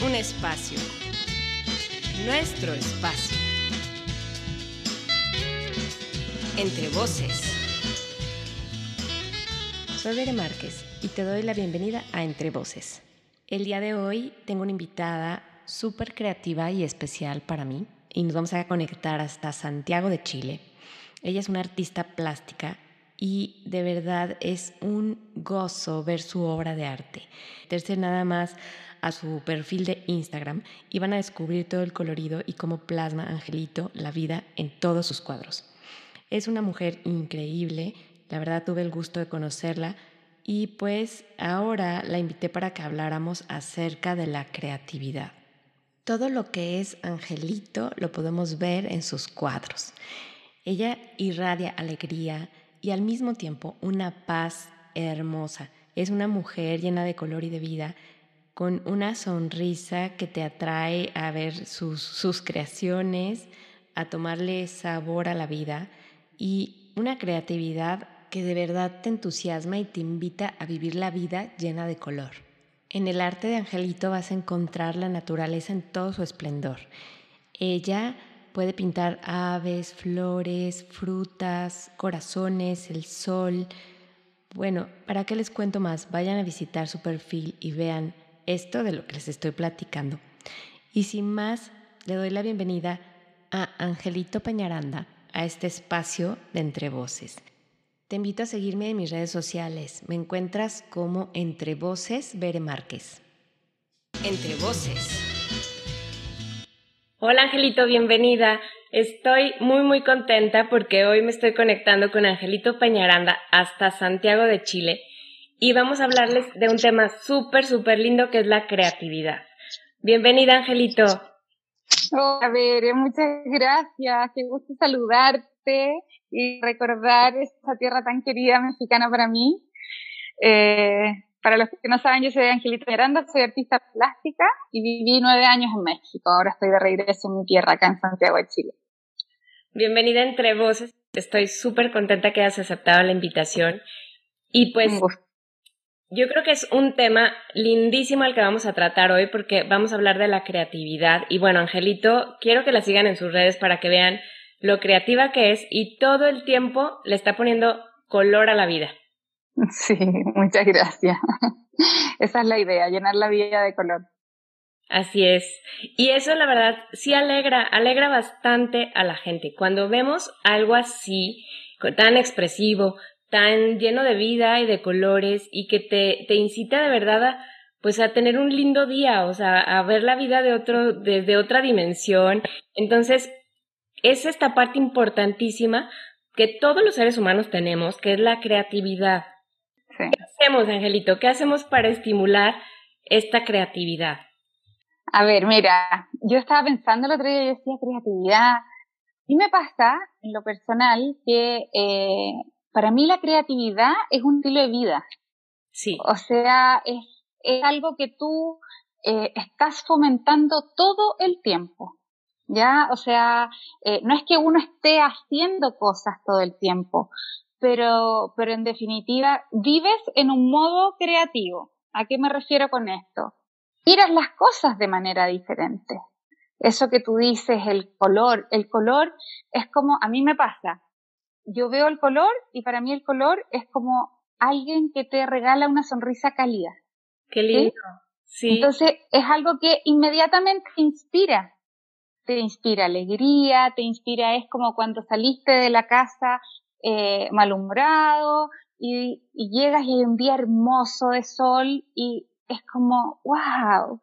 Un espacio. Nuestro espacio. Entre voces. Soy Bere Márquez y te doy la bienvenida a Entre Voces. El día de hoy tengo una invitada súper creativa y especial para mí y nos vamos a conectar hasta Santiago de Chile. Ella es una artista plástica y de verdad es un gozo ver su obra de arte. Terce nada más a su perfil de Instagram y van a descubrir todo el colorido y cómo plasma Angelito la vida en todos sus cuadros. Es una mujer increíble, la verdad tuve el gusto de conocerla y pues ahora la invité para que habláramos acerca de la creatividad. Todo lo que es Angelito lo podemos ver en sus cuadros. Ella irradia alegría, y al mismo tiempo una paz hermosa. Es una mujer llena de color y de vida, con una sonrisa que te atrae a ver sus, sus creaciones, a tomarle sabor a la vida y una creatividad que de verdad te entusiasma y te invita a vivir la vida llena de color. En el arte de Angelito vas a encontrar la naturaleza en todo su esplendor. Ella Puede pintar aves, flores, frutas, corazones, el sol. Bueno, ¿para qué les cuento más? Vayan a visitar su perfil y vean esto de lo que les estoy platicando. Y sin más, le doy la bienvenida a Angelito Peñaranda, a este espacio de Entre Voces. Te invito a seguirme en mis redes sociales. Me encuentras como Entre Voces Bere Márquez. Entre Voces. Hola Angelito, bienvenida. Estoy muy muy contenta porque hoy me estoy conectando con Angelito Peñaranda hasta Santiago de Chile y vamos a hablarles de un tema súper súper lindo que es la creatividad. Bienvenida Angelito. Hola Bere, muchas gracias. Qué gusto saludarte y recordar esta tierra tan querida mexicana para mí. Eh, para los que no saben, yo soy Angelita Miranda, soy artista plástica y viví nueve años en México. Ahora estoy de regreso en mi tierra, acá en Santiago de Chile. Bienvenida entre voces. Estoy súper contenta que hayas aceptado la invitación. Y pues yo creo que es un tema lindísimo el que vamos a tratar hoy porque vamos a hablar de la creatividad. Y bueno, Angelito, quiero que la sigan en sus redes para que vean lo creativa que es y todo el tiempo le está poniendo color a la vida. Sí, muchas gracias. Esa es la idea, llenar la vida de color. Así es. Y eso la verdad sí alegra, alegra bastante a la gente. Cuando vemos algo así, tan expresivo, tan lleno de vida y de colores y que te, te incita de verdad a, pues a tener un lindo día, o sea, a ver la vida de otro, desde otra dimensión. Entonces, es esta parte importantísima que todos los seres humanos tenemos, que es la creatividad. ¿Qué hacemos, Angelito? ¿Qué hacemos para estimular esta creatividad? A ver, mira, yo estaba pensando el otro día, yo decía creatividad. Y me pasa, en lo personal, que eh, para mí la creatividad es un estilo de vida. Sí. O sea, es, es algo que tú eh, estás fomentando todo el tiempo. ¿Ya? O sea, eh, no es que uno esté haciendo cosas todo el tiempo, pero, pero en definitiva vives en un modo creativo. ¿A qué me refiero con esto? Miras las cosas de manera diferente. Eso que tú dices, el color, el color es como, a mí me pasa, yo veo el color y para mí el color es como alguien que te regala una sonrisa cálida. Qué lindo. ¿Sí? Entonces es algo que inmediatamente te inspira. Te inspira alegría, te inspira, es como cuando saliste de la casa eh, malhumorado y, llegas y hay un día hermoso de sol y es como, wow.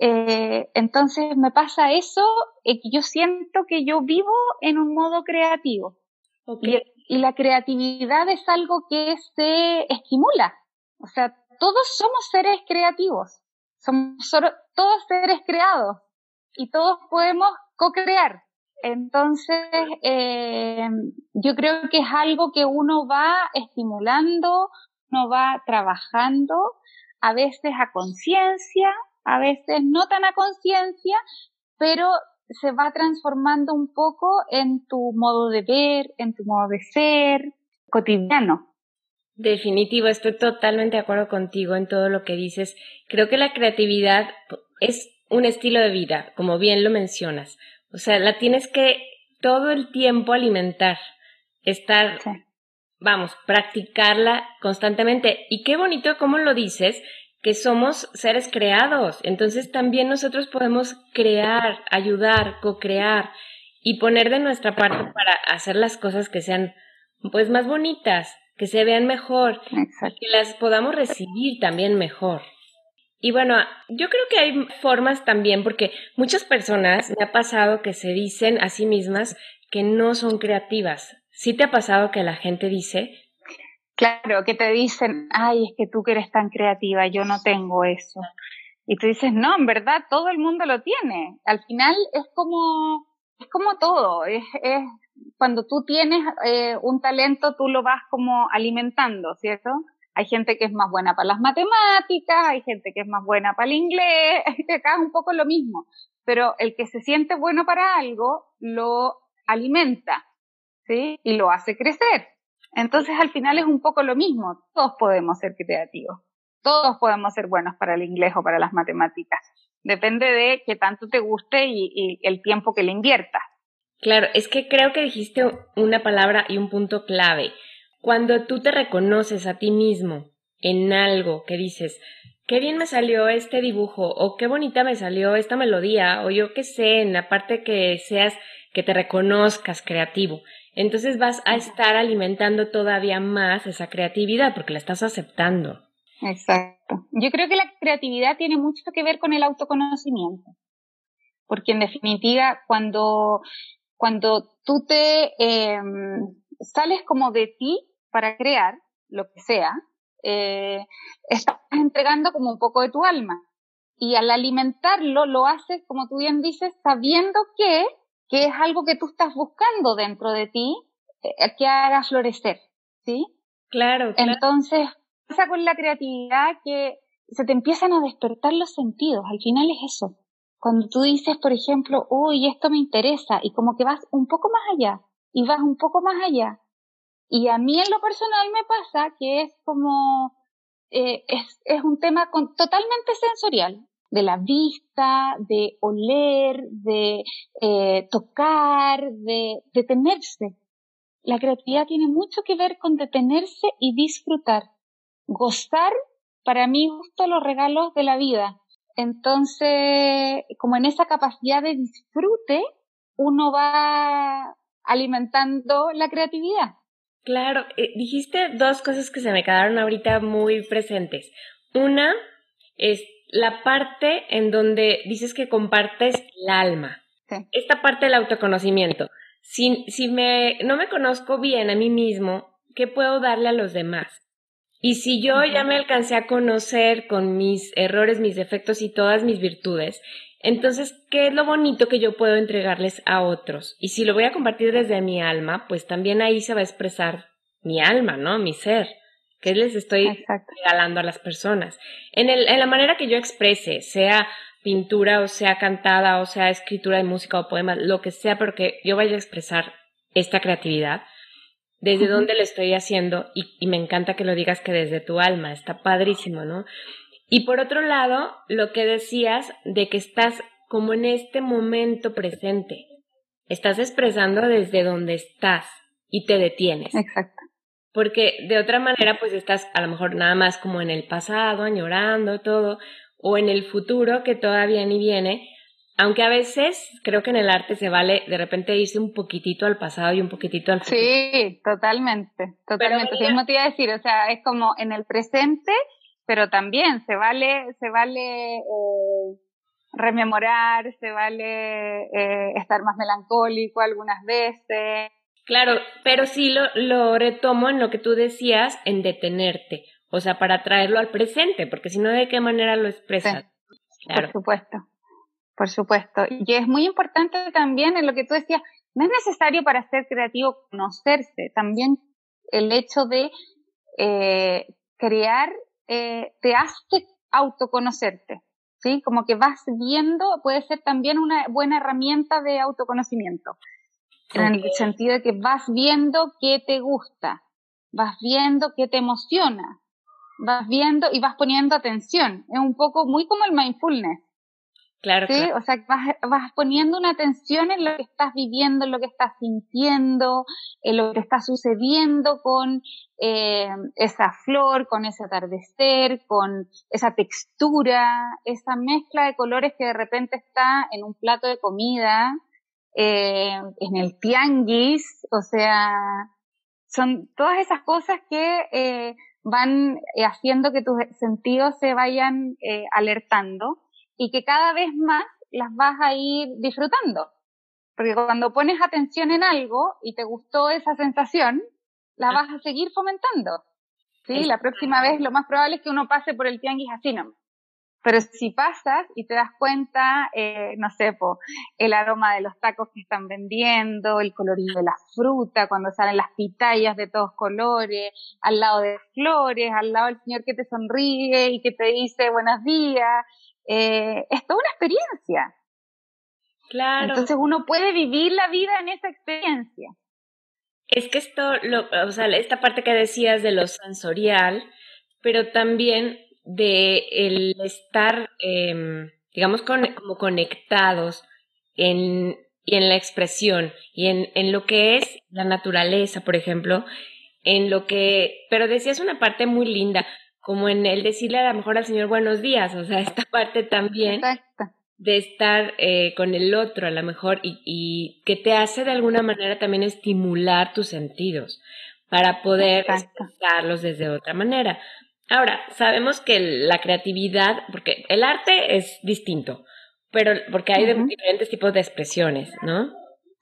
Eh, entonces me pasa eso, eh, que yo siento que yo vivo en un modo creativo. Y, y, la creatividad es algo que se estimula. O sea, todos somos seres creativos. Somos todos seres creados. Y todos podemos co-crear. Entonces, eh, yo creo que es algo que uno va estimulando, uno va trabajando, a veces a conciencia, a veces no tan a conciencia, pero se va transformando un poco en tu modo de ver, en tu modo de ser cotidiano. Definitivo, estoy totalmente de acuerdo contigo en todo lo que dices. Creo que la creatividad es un estilo de vida, como bien lo mencionas. O sea, la tienes que todo el tiempo alimentar, estar, vamos, practicarla constantemente. Y qué bonito cómo lo dices, que somos seres creados. Entonces también nosotros podemos crear, ayudar, co-crear y poner de nuestra parte para hacer las cosas que sean pues más bonitas, que se vean mejor, que las podamos recibir también mejor. Y bueno, yo creo que hay formas también, porque muchas personas me ha pasado que se dicen a sí mismas que no son creativas. ¿Sí te ha pasado que la gente dice? Claro, que te dicen, ay, es que tú que eres tan creativa, yo no tengo eso. Y tú dices, no, en verdad todo el mundo lo tiene. Al final es como, es como todo, es, es cuando tú tienes eh, un talento, tú lo vas como alimentando, ¿cierto? Hay gente que es más buena para las matemáticas, hay gente que es más buena para el inglés, acá es un poco lo mismo. Pero el que se siente bueno para algo, lo alimenta, ¿sí? Y lo hace crecer. Entonces al final es un poco lo mismo. Todos podemos ser creativos. Todos podemos ser buenos para el inglés o para las matemáticas. Depende de qué tanto te guste y, y el tiempo que le inviertas. Claro, es que creo que dijiste una palabra y un punto clave. Cuando tú te reconoces a ti mismo en algo que dices, qué bien me salió este dibujo, o qué bonita me salió esta melodía, o yo qué sé, en la parte que seas, que te reconozcas creativo. Entonces vas a estar alimentando todavía más esa creatividad porque la estás aceptando. Exacto. Yo creo que la creatividad tiene mucho que ver con el autoconocimiento. Porque en definitiva, cuando, cuando tú te em, sales como de ti, para crear lo que sea, eh, estás entregando como un poco de tu alma. Y al alimentarlo lo haces, como tú bien dices, sabiendo que, que es algo que tú estás buscando dentro de ti, eh, que haga florecer, ¿sí? Claro, claro. Entonces, pasa con la creatividad que se te empiezan a despertar los sentidos. Al final es eso. Cuando tú dices, por ejemplo, uy, esto me interesa, y como que vas un poco más allá, y vas un poco más allá, y a mí en lo personal me pasa que es como, eh, es, es, un tema con, totalmente sensorial, de la vista, de oler, de eh, tocar, de detenerse. La creatividad tiene mucho que ver con detenerse y disfrutar, gozar, para mí justo los regalos de la vida. Entonces, como en esa capacidad de disfrute, uno va alimentando la creatividad. Claro, eh, dijiste dos cosas que se me quedaron ahorita muy presentes. Una es la parte en donde dices que compartes el alma. Esta parte del autoconocimiento. Si, si me, no me conozco bien a mí mismo, ¿qué puedo darle a los demás? Y si yo ya me alcancé a conocer con mis errores, mis defectos y todas mis virtudes, entonces, ¿qué es lo bonito que yo puedo entregarles a otros? Y si lo voy a compartir desde mi alma, pues también ahí se va a expresar mi alma, ¿no? Mi ser. ¿Qué les estoy regalando a las personas? En, el, en la manera que yo exprese, sea pintura o sea cantada o sea escritura de música o poemas, lo que sea, pero que yo vaya a expresar esta creatividad, desde dónde lo estoy haciendo y, y, me encanta que lo digas que desde tu alma, está padrísimo, ¿no? Y por otro lado, lo que decías de que estás como en este momento presente, estás expresando desde donde estás y te detienes. Exacto. Porque de otra manera, pues estás a lo mejor nada más como en el pasado, añorando todo, o en el futuro que todavía ni viene, aunque a veces creo que en el arte se vale de repente irse un poquitito al pasado y un poquitito al futuro. Sí, totalmente, totalmente. Sí, mismo te iba a decir, o sea, es como en el presente pero también se vale, se vale eh, rememorar, se vale eh, estar más melancólico algunas veces. Claro, pero sí lo, lo retomo en lo que tú decías, en detenerte, o sea, para traerlo al presente, porque si no, ¿de qué manera lo expresas? Por supuesto, por supuesto. Y es muy importante también en lo que tú decías, no es necesario para ser creativo conocerse, también el hecho de eh, crear eh, te hace autoconocerte, ¿sí? Como que vas viendo, puede ser también una buena herramienta de autoconocimiento, en el sentido de que vas viendo qué te gusta, vas viendo qué te emociona, vas viendo y vas poniendo atención. Es un poco muy como el mindfulness. Claro, ¿sí? O sea, vas, vas poniendo una atención en lo que estás viviendo, en lo que estás sintiendo, en lo que está sucediendo con eh, esa flor, con ese atardecer, con esa textura, esa mezcla de colores que de repente está en un plato de comida, eh, en el tianguis, o sea, son todas esas cosas que eh, van eh, haciendo que tus sentidos se vayan eh, alertando y que cada vez más las vas a ir disfrutando. Porque cuando pones atención en algo y te gustó esa sensación, la vas a seguir fomentando. ¿sí? La próxima vez lo más probable es que uno pase por el tianguis así nomás. Pero si pasas y te das cuenta, eh, no sé, po, el aroma de los tacos que están vendiendo, el colorido de la fruta, cuando salen las pitayas de todos colores, al lado de flores, al lado del señor que te sonríe y que te dice buenos días, eh, es toda una experiencia. Claro. Entonces uno puede vivir la vida en esa experiencia. Es que esto, lo, o sea, esta parte que decías de lo sensorial, pero también de el estar, eh, digamos, con, como conectados en, y en la expresión y en, en lo que es la naturaleza, por ejemplo, en lo que, pero decías una parte muy linda, como en el decirle a lo mejor al Señor buenos días, o sea, esta parte también de estar eh, con el otro a lo mejor y, y, que te hace de alguna manera también estimular tus sentidos para poder expresarlos desde otra manera. Ahora, sabemos que la creatividad, porque el arte es distinto, pero porque hay uh -huh. diferentes tipos de expresiones, ¿no?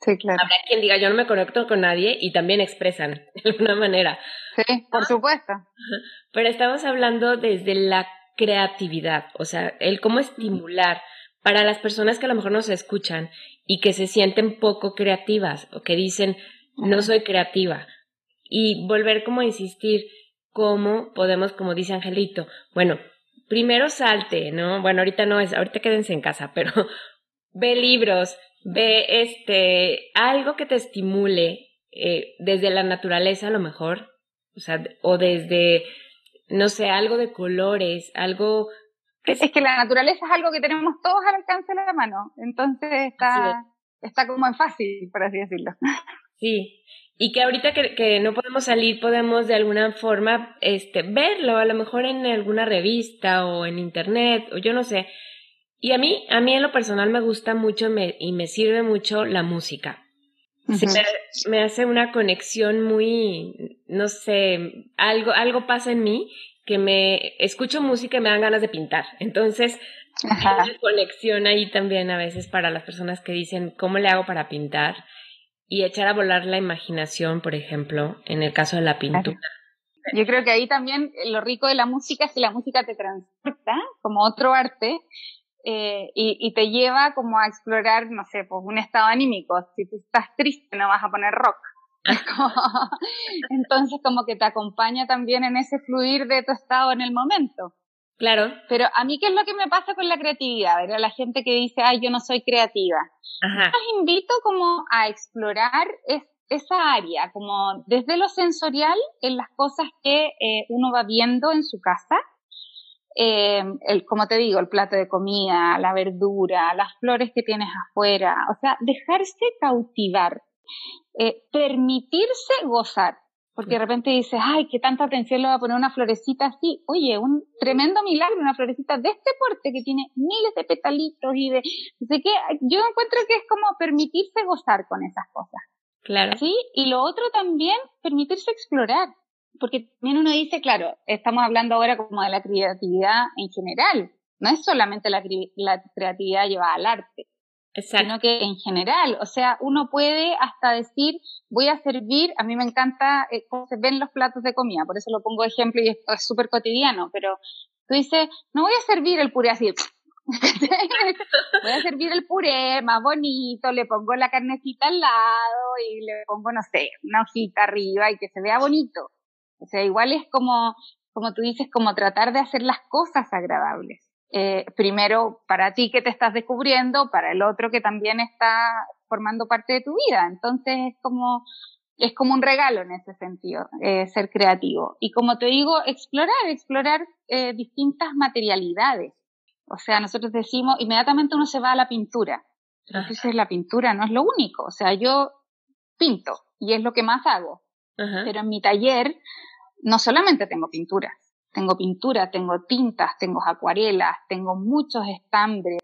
Sí, claro. Habrá quien diga, yo no me conecto con nadie y también expresan de alguna manera. Sí, por supuesto. Pero estamos hablando desde la creatividad, o sea, el cómo estimular para las personas que a lo mejor nos escuchan y que se sienten poco creativas o que dicen, no soy creativa. Y volver como a insistir, cómo podemos, como dice Angelito, bueno, primero salte, ¿no? Bueno, ahorita no es, ahorita quédense en casa, pero ve libros, ve este, algo que te estimule eh, desde la naturaleza a lo mejor, o sea, o desde, no sé, algo de colores, algo... Que es que la naturaleza es algo que tenemos todos al alcance de la mano, entonces está, está como en fácil, por así decirlo. Sí, y que ahorita que, que, no podemos salir podemos de alguna forma este verlo a lo mejor en alguna revista o en internet o yo no sé y a mí a mí en lo personal me gusta mucho me, y me sirve mucho la música uh -huh. me, me, hace una conexión muy no sé algo algo pasa en mí que me escucho música y me dan ganas de pintar entonces Ajá. hay una conexión ahí también a veces para las personas que dicen cómo le hago para pintar y echar a volar la imaginación, por ejemplo, en el caso de la pintura. Yo creo que ahí también lo rico de la música es que la música te transporta como otro arte eh, y, y, te lleva como a explorar, no sé, pues un estado anímico. Si tú estás triste no vas a poner rock. Entonces como que te acompaña también en ese fluir de tu estado en el momento. Claro. Pero a mí, ¿qué es lo que me pasa con la creatividad? ¿verdad? La gente que dice, ay, yo no soy creativa. Ajá. Los invito como a explorar es, esa área, como desde lo sensorial, en las cosas que eh, uno va viendo en su casa. Eh, el, como te digo, el plato de comida, la verdura, las flores que tienes afuera. O sea, dejarse cautivar. Eh, permitirse gozar. Porque de repente dices, ay, qué tanta atención le va a poner una florecita así. Oye, un tremendo milagro, una florecita de este porte que tiene miles de petalitos y de... Así que yo encuentro que es como permitirse gozar con esas cosas. Claro. Sí, y lo otro también, permitirse explorar. Porque también uno dice, claro, estamos hablando ahora como de la creatividad en general. No es solamente la, la creatividad llevada al arte. Sino que en general, o sea, uno puede hasta decir, voy a servir, a mí me encanta eh, cómo se ven los platos de comida, por eso lo pongo de ejemplo y es súper cotidiano, pero tú dices, no voy a servir el puré así, voy a servir el puré más bonito, le pongo la carnecita al lado y le pongo, no sé, una hojita arriba y que se vea bonito. O sea, igual es como, como tú dices, como tratar de hacer las cosas agradables. Eh, primero para ti que te estás descubriendo, para el otro que también está formando parte de tu vida. Entonces es como, es como un regalo en ese sentido, eh, ser creativo. Y como te digo, explorar, explorar eh, distintas materialidades. O sea, nosotros decimos, inmediatamente uno se va a la pintura. Entonces la pintura no es lo único. O sea, yo pinto y es lo que más hago. Pero en mi taller no solamente tengo pinturas. Tengo pintura, tengo tintas, tengo acuarelas, tengo muchos estambres.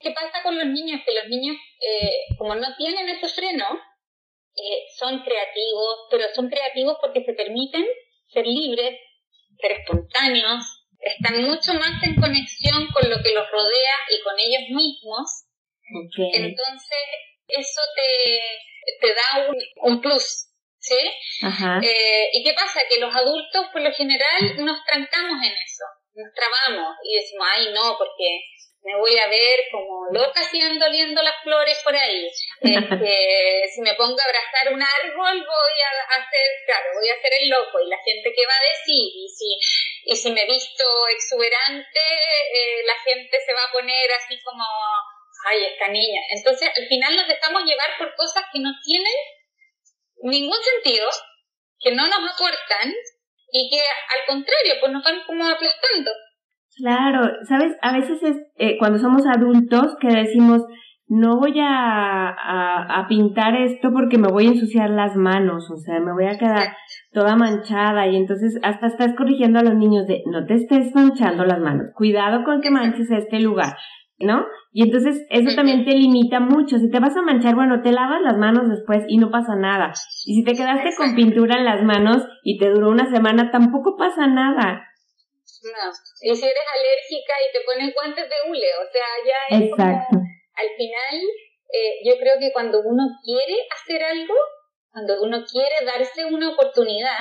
¿Qué pasa con los niños? Que los niños, eh, como no tienen ese freno, eh, son creativos, pero son creativos porque se permiten ser libres, ser espontáneos, están mucho más en conexión con lo que los rodea y con ellos mismos. Entonces, eso te, te da un, un plus, ¿sí? Eh, ¿Y qué pasa? Que los adultos, por lo general, nos trancamos en eso, nos trabamos y decimos, ay, no, porque me voy a ver como loca haciendo oliendo las flores por ahí. Este, si me pongo a abrazar un árbol, voy a hacer, claro, voy a hacer el loco y la gente que va a decir, y si, y si me visto exuberante, eh, la gente se va a poner así como, ay, esta niña. Entonces, al final nos dejamos llevar por cosas que no tienen ningún sentido, que no nos aportan y que al contrario, pues nos van como aplastando. Claro, sabes, a veces es eh, cuando somos adultos que decimos, no voy a, a, pintar esto porque me voy a ensuciar las manos, o sea, me voy a quedar toda manchada y entonces hasta estás corrigiendo a los niños de, no te estés manchando las manos, cuidado con que manches este lugar, ¿no? Y entonces eso también te limita mucho. Si te vas a manchar, bueno, te lavas las manos después y no pasa nada. Y si te quedaste con pintura en las manos y te duró una semana, tampoco pasa nada. No. Y si eres alérgica y te pones guantes de hule, o sea, ya es Exacto. al final, eh, yo creo que cuando uno quiere hacer algo, cuando uno quiere darse una oportunidad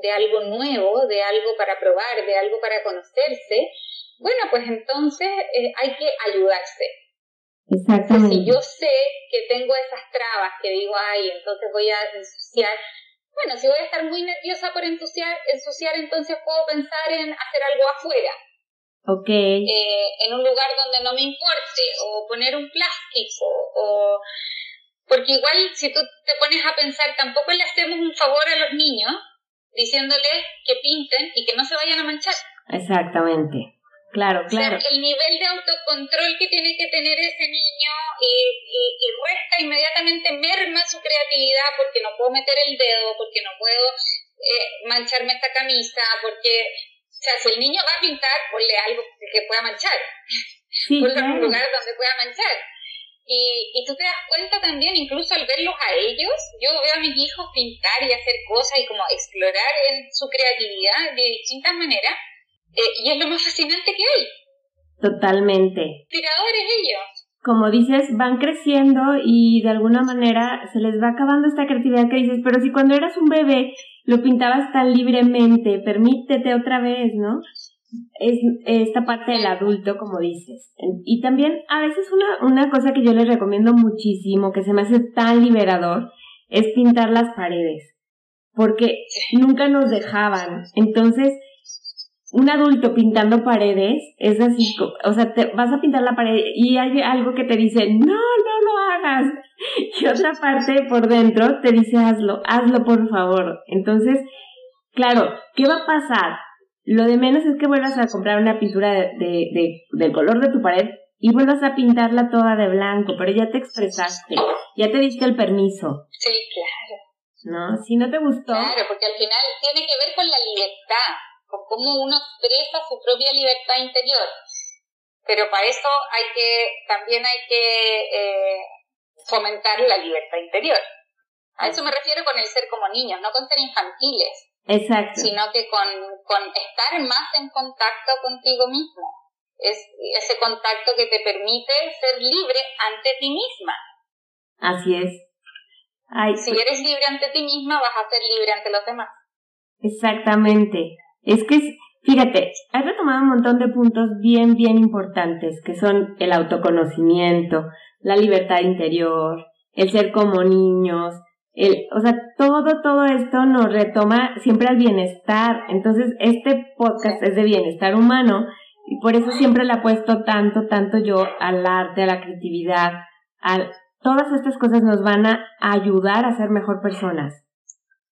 de algo nuevo, de algo para probar, de algo para conocerse, bueno, pues entonces eh, hay que ayudarse. Exactamente. si yo sé que tengo esas trabas que digo, ay, entonces voy a ensuciar, bueno, si voy a estar muy nerviosa por ensuciar, ensuciar entonces puedo pensar en hacer algo afuera. Ok. Eh, en un lugar donde no me importe, o poner un plástico, o... Porque igual si tú te pones a pensar, tampoco le hacemos un favor a los niños diciéndoles que pinten y que no se vayan a manchar. Exactamente. Claro, claro. O sea, el nivel de autocontrol que tiene que tener ese niño y, y, y, resta inmediatamente, merma su creatividad porque no puedo meter el dedo, porque no puedo eh, mancharme esta camisa, porque, o sea, si el niño va a pintar, ponle algo que pueda manchar. Sí, ponle en un lugar donde pueda manchar. Y, y tú te das cuenta también, incluso al verlos a ellos, yo veo a mis hijos pintar y hacer cosas y como explorar en su creatividad de distintas maneras eh, y es lo más fascinante que hay. Totalmente. Tiradores ellos. Como dices, van creciendo y de alguna manera se les va acabando esta creatividad que dices, pero si cuando eras un bebé lo pintabas tan libremente, permítete otra vez, ¿no? Es esta parte del adulto, como dices. Y también a veces una, una cosa que yo les recomiendo muchísimo, que se me hace tan liberador, es pintar las paredes. Porque nunca nos dejaban. Entonces, un adulto pintando paredes es así, o sea, te vas a pintar la pared y hay algo que te dice, no, no lo hagas. Y otra parte por dentro te dice, hazlo, hazlo por favor. Entonces, claro, ¿qué va a pasar? Lo de menos es que vuelvas a comprar una pintura de, de, del color de tu pared y vuelvas a pintarla toda de blanco, pero ya te expresaste, ya te diste el permiso. Sí, claro. ¿No? Si no te gustó. Claro, porque al final tiene que ver con la libertad con cómo uno expresa su propia libertad interior. Pero para eso hay que, también hay que eh, fomentar la libertad interior. A eso me refiero con el ser como niños, no con ser infantiles. Exacto. Sino que con, con estar más en contacto contigo mismo. Es ese contacto que te permite ser libre ante ti misma. Así es. si eres libre ante ti misma, vas a ser libre ante los demás. Exactamente. Es que, fíjate, has retomado un montón de puntos bien, bien importantes, que son el autoconocimiento, la libertad interior, el ser como niños, el, o sea, todo, todo esto nos retoma siempre al bienestar. Entonces, este podcast es de bienestar humano y por eso siempre le apuesto tanto, tanto yo al arte, a la creatividad, a todas estas cosas nos van a ayudar a ser mejor personas.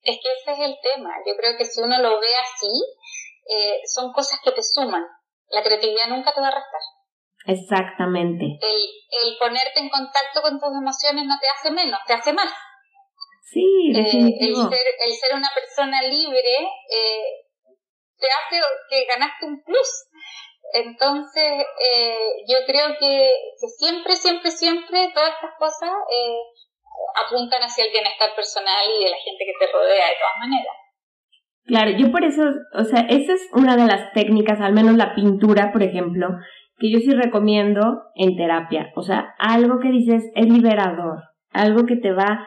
Es que ese es el tema. Yo creo que si uno lo ve así, eh, son cosas que te suman. La creatividad nunca te va a restar. Exactamente. El, el ponerte en contacto con tus emociones no te hace menos, te hace más. Sí, Eh, el, ser, el ser una persona libre eh, te hace que ganaste un plus. Entonces, eh, yo creo que, que siempre, siempre, siempre todas estas cosas eh, apuntan hacia el bienestar personal y de la gente que te rodea de todas maneras. Claro, yo por eso, o sea, esa es una de las técnicas, al menos la pintura, por ejemplo, que yo sí recomiendo en terapia. O sea, algo que dices es liberador, algo que te va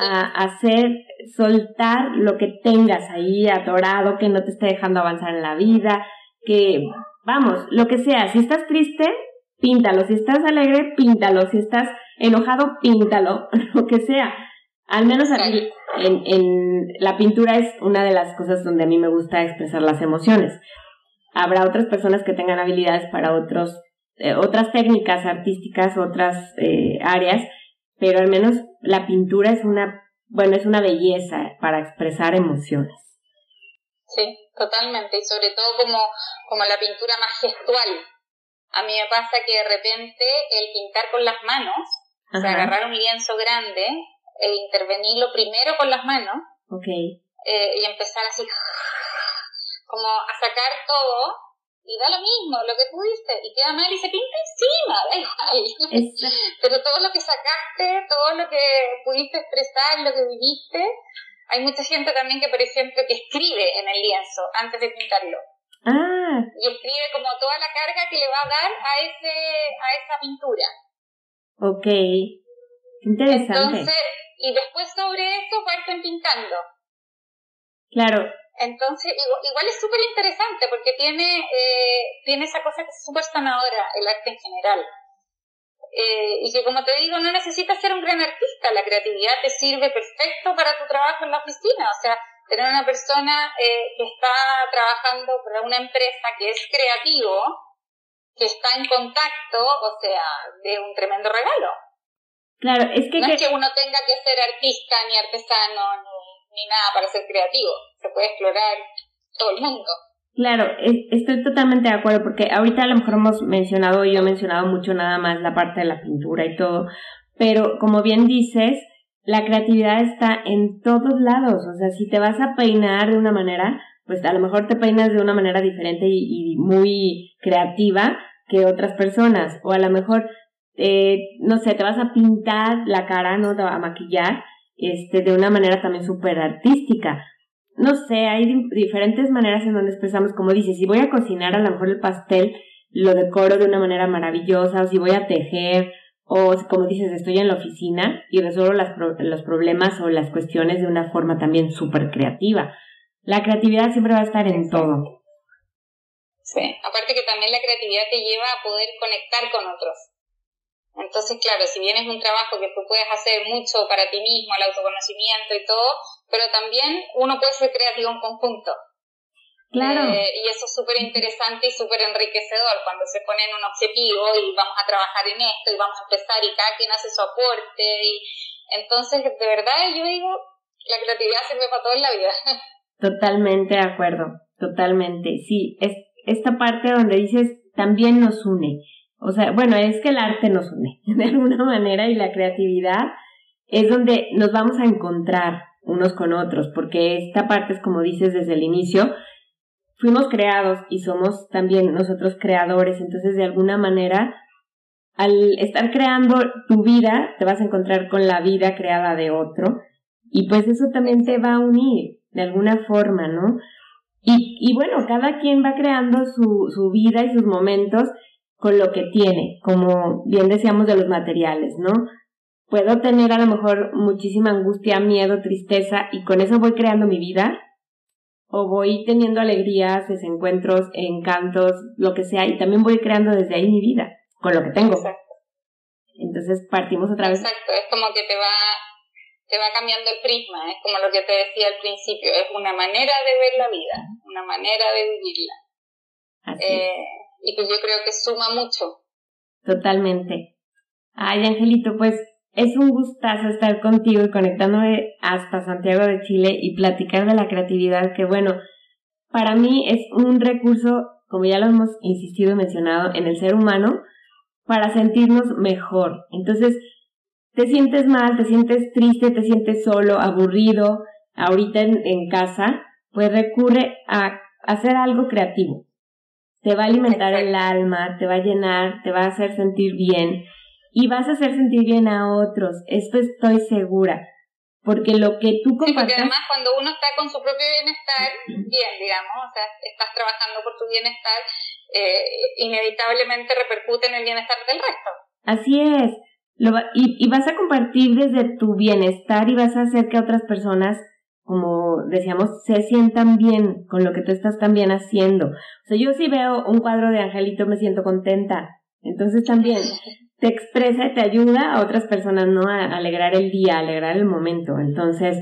a hacer soltar lo que tengas ahí atorado, que no te esté dejando avanzar en la vida, que, vamos, lo que sea, si estás triste, píntalo, si estás alegre, píntalo, si estás enojado, píntalo, lo que sea. Al menos a mí, en, en la pintura es una de las cosas donde a mí me gusta expresar las emociones. Habrá otras personas que tengan habilidades para otros, eh, otras técnicas artísticas, otras eh, áreas, pero al menos la pintura es una, bueno, es una belleza para expresar emociones. Sí, totalmente. Y sobre todo como, como la pintura más gestual. A mí me pasa que de repente el pintar con las manos, o sea, Ajá. agarrar un lienzo grande e intervenirlo primero con las manos eh, y empezar así como a sacar todo y da lo mismo lo que tú dices y queda mal y se pinta encima, da igual. Pero todo lo que sacaste, todo lo que pudiste expresar, lo que viviste, hay mucha gente también que, por ejemplo, que escribe en el lienzo antes de pintarlo ah, y escribe como toda la carga que le va a dar a ese a esa pintura. Ok. Interesante. Entonces, y después sobre eso parten pintando. claro, Entonces, igual, igual es súper interesante porque tiene, eh, tiene esa cosa que es súper sanadora, el arte en general. Eh, y que como te digo, no necesitas ser un gran artista, la creatividad te sirve perfecto para tu trabajo en la oficina. O sea, tener una persona eh, que está trabajando para una empresa que es creativo, que está en contacto, o sea, de un tremendo regalo. claro, es que, No que- es que uno tenga que ser artista, ni artesano, ni, ni nada para ser creativo. Se puede explorar todo el mundo. Claro, estoy totalmente de acuerdo porque ahorita a lo mejor hemos mencionado, yo he mencionado mucho nada más la parte de la pintura y todo, pero como bien dices, la creatividad está en todos lados, o sea, si te vas a peinar de una manera, pues a lo mejor te peinas de una manera diferente y, muy creativa que otras personas, o a lo mejor, eh, no sé, te vas a pintar la cara, ¿no? Te vas a maquillar, este, de una manera también súper artística no sé, hay di- diferentes maneras en donde expresamos, como dices, si voy a cocinar a lo mejor el pastel, lo decoro de una manera maravillosa, o si voy a tejer, o como dices, estoy en la oficina y resuelvo las pro- los problemas o las cuestiones de una forma también súper creativa. La creatividad siempre va a estar en todo. Sí. Aparte que también la creatividad te lleva a poder conectar con otros. Entonces, claro, si bien es un trabajo que tú puedes hacer mucho para ti mismo, el autoconocimiento y todo, pero también uno puede ser creativo en conjunto. Claro, Eh, y eso es súper interesante y súper enriquecedor cuando se ponen un objetivo y vamos a trabajar en esto y vamos a empezar y cada quien hace su aporte. Y entonces, de verdad, yo digo, la creatividad sirve para todo en la vida. totalmente de acuerdo, totalmente. Sí, es esta parte donde dices, también nos une. O sea, bueno, es que el arte nos une de alguna manera y la creatividad es donde nos vamos a encontrar unos con otros, porque esta parte es como dices desde el inicio, fuimos creados y somos también nosotros creadores, entonces de alguna manera al estar creando tu vida te vas a encontrar con la vida creada de otro y pues eso también te va a unir de alguna forma, ¿no? Y, y bueno, cada quien va creando su, su vida y sus momentos con lo que tiene, como bien decíamos de los materiales, ¿no? Puedo tener a lo mejor muchísima angustia, miedo, tristeza y con eso voy creando mi vida o voy teniendo alegrías, desencuentros, encantos, lo que sea y también voy creando desde ahí mi vida con lo que tengo. Exacto. Entonces partimos otra vez. Exacto, es como que te va, te va cambiando el prisma, es como lo que te decía al principio, es una manera de ver la vida, una manera de vivirla. Así es. Eh, y pues yo creo que suma mucho. Totalmente. Ay, Angelito, pues es un gustazo estar contigo y conectándome hasta Santiago de Chile y platicar de la creatividad, que bueno, para mí es un recurso como ya lo hemos insistido y mencionado, en el ser humano para sentirnos mejor. Entonces, te sientes mal, te sientes triste, te sientes solo, aburrido, ahorita en, casa, pues recurre a hacer algo creativo. Te va a alimentar el alma, te va a llenar, te va a hacer sentir bien y vas a hacer sentir bien a otros. Esto estoy segura. Porque lo que tú compartes... Sí, porque además cuando uno está con su propio bienestar, bien, digamos, o sea, estás trabajando por tu bienestar, eh, inevitablemente repercute en el bienestar del resto. Así es. Lo y, y vas a compartir desde tu bienestar y vas a hacer que otras personas, como decíamos, se sientan bien con lo que tú estás también haciendo. O sea, yo si veo un cuadro de Angelito me siento contenta. Entonces también te expresa y te ayuda a otras personas, ¿no? A alegrar el día, a alegrar el momento. Entonces,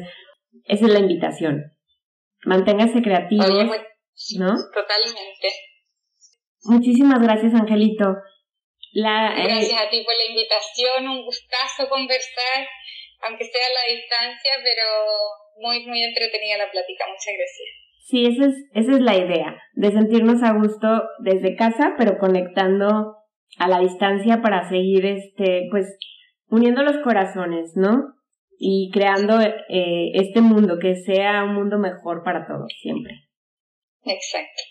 esa es la invitación. Manténgase creativo. ¿no? Totalmente. Muchísimas gracias, Angelito. La, eh, gracias a ti por la invitación, un gustazo conversar, aunque sea a la distancia, pero muy, muy entretenida la plática. Muchas gracias. Sí, esa es, esa es la idea, de sentirnos a gusto desde casa, pero conectando a la distancia para seguir este, pues, uniendo los corazones, ¿no? Y creando eh, este mundo, que sea un mundo mejor para todos, siempre. Exacto.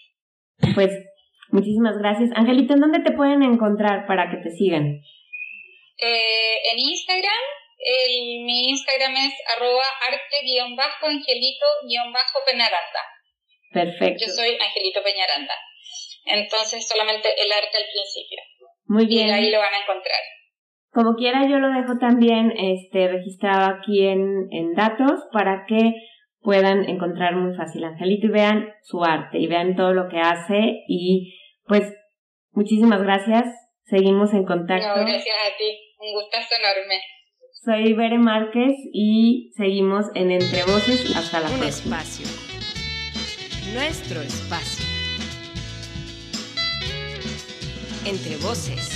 Pues, muchísimas gracias. Angelito, ¿en dónde te pueden encontrar para que te sigan? Eh, en Instagram, mi Instagram es arroba arte-angelito-peñaranda. Perfecto. Yo soy Angelito Peñaranda. Entonces solamente el arte al principio. Muy bien. Y ahí lo van a encontrar. Como quiera, yo lo dejo también este, registrado aquí en, en datos para que puedan encontrar muy fácil Angelito y vean su arte y vean todo lo que hace y pues muchísimas gracias. Seguimos en contacto. No, gracias a ti. Un gustazo enorme. Soy Bere Márquez y seguimos en Entre Voces hasta la Un próxima. espacio. Nuestro espacio. Entre voces.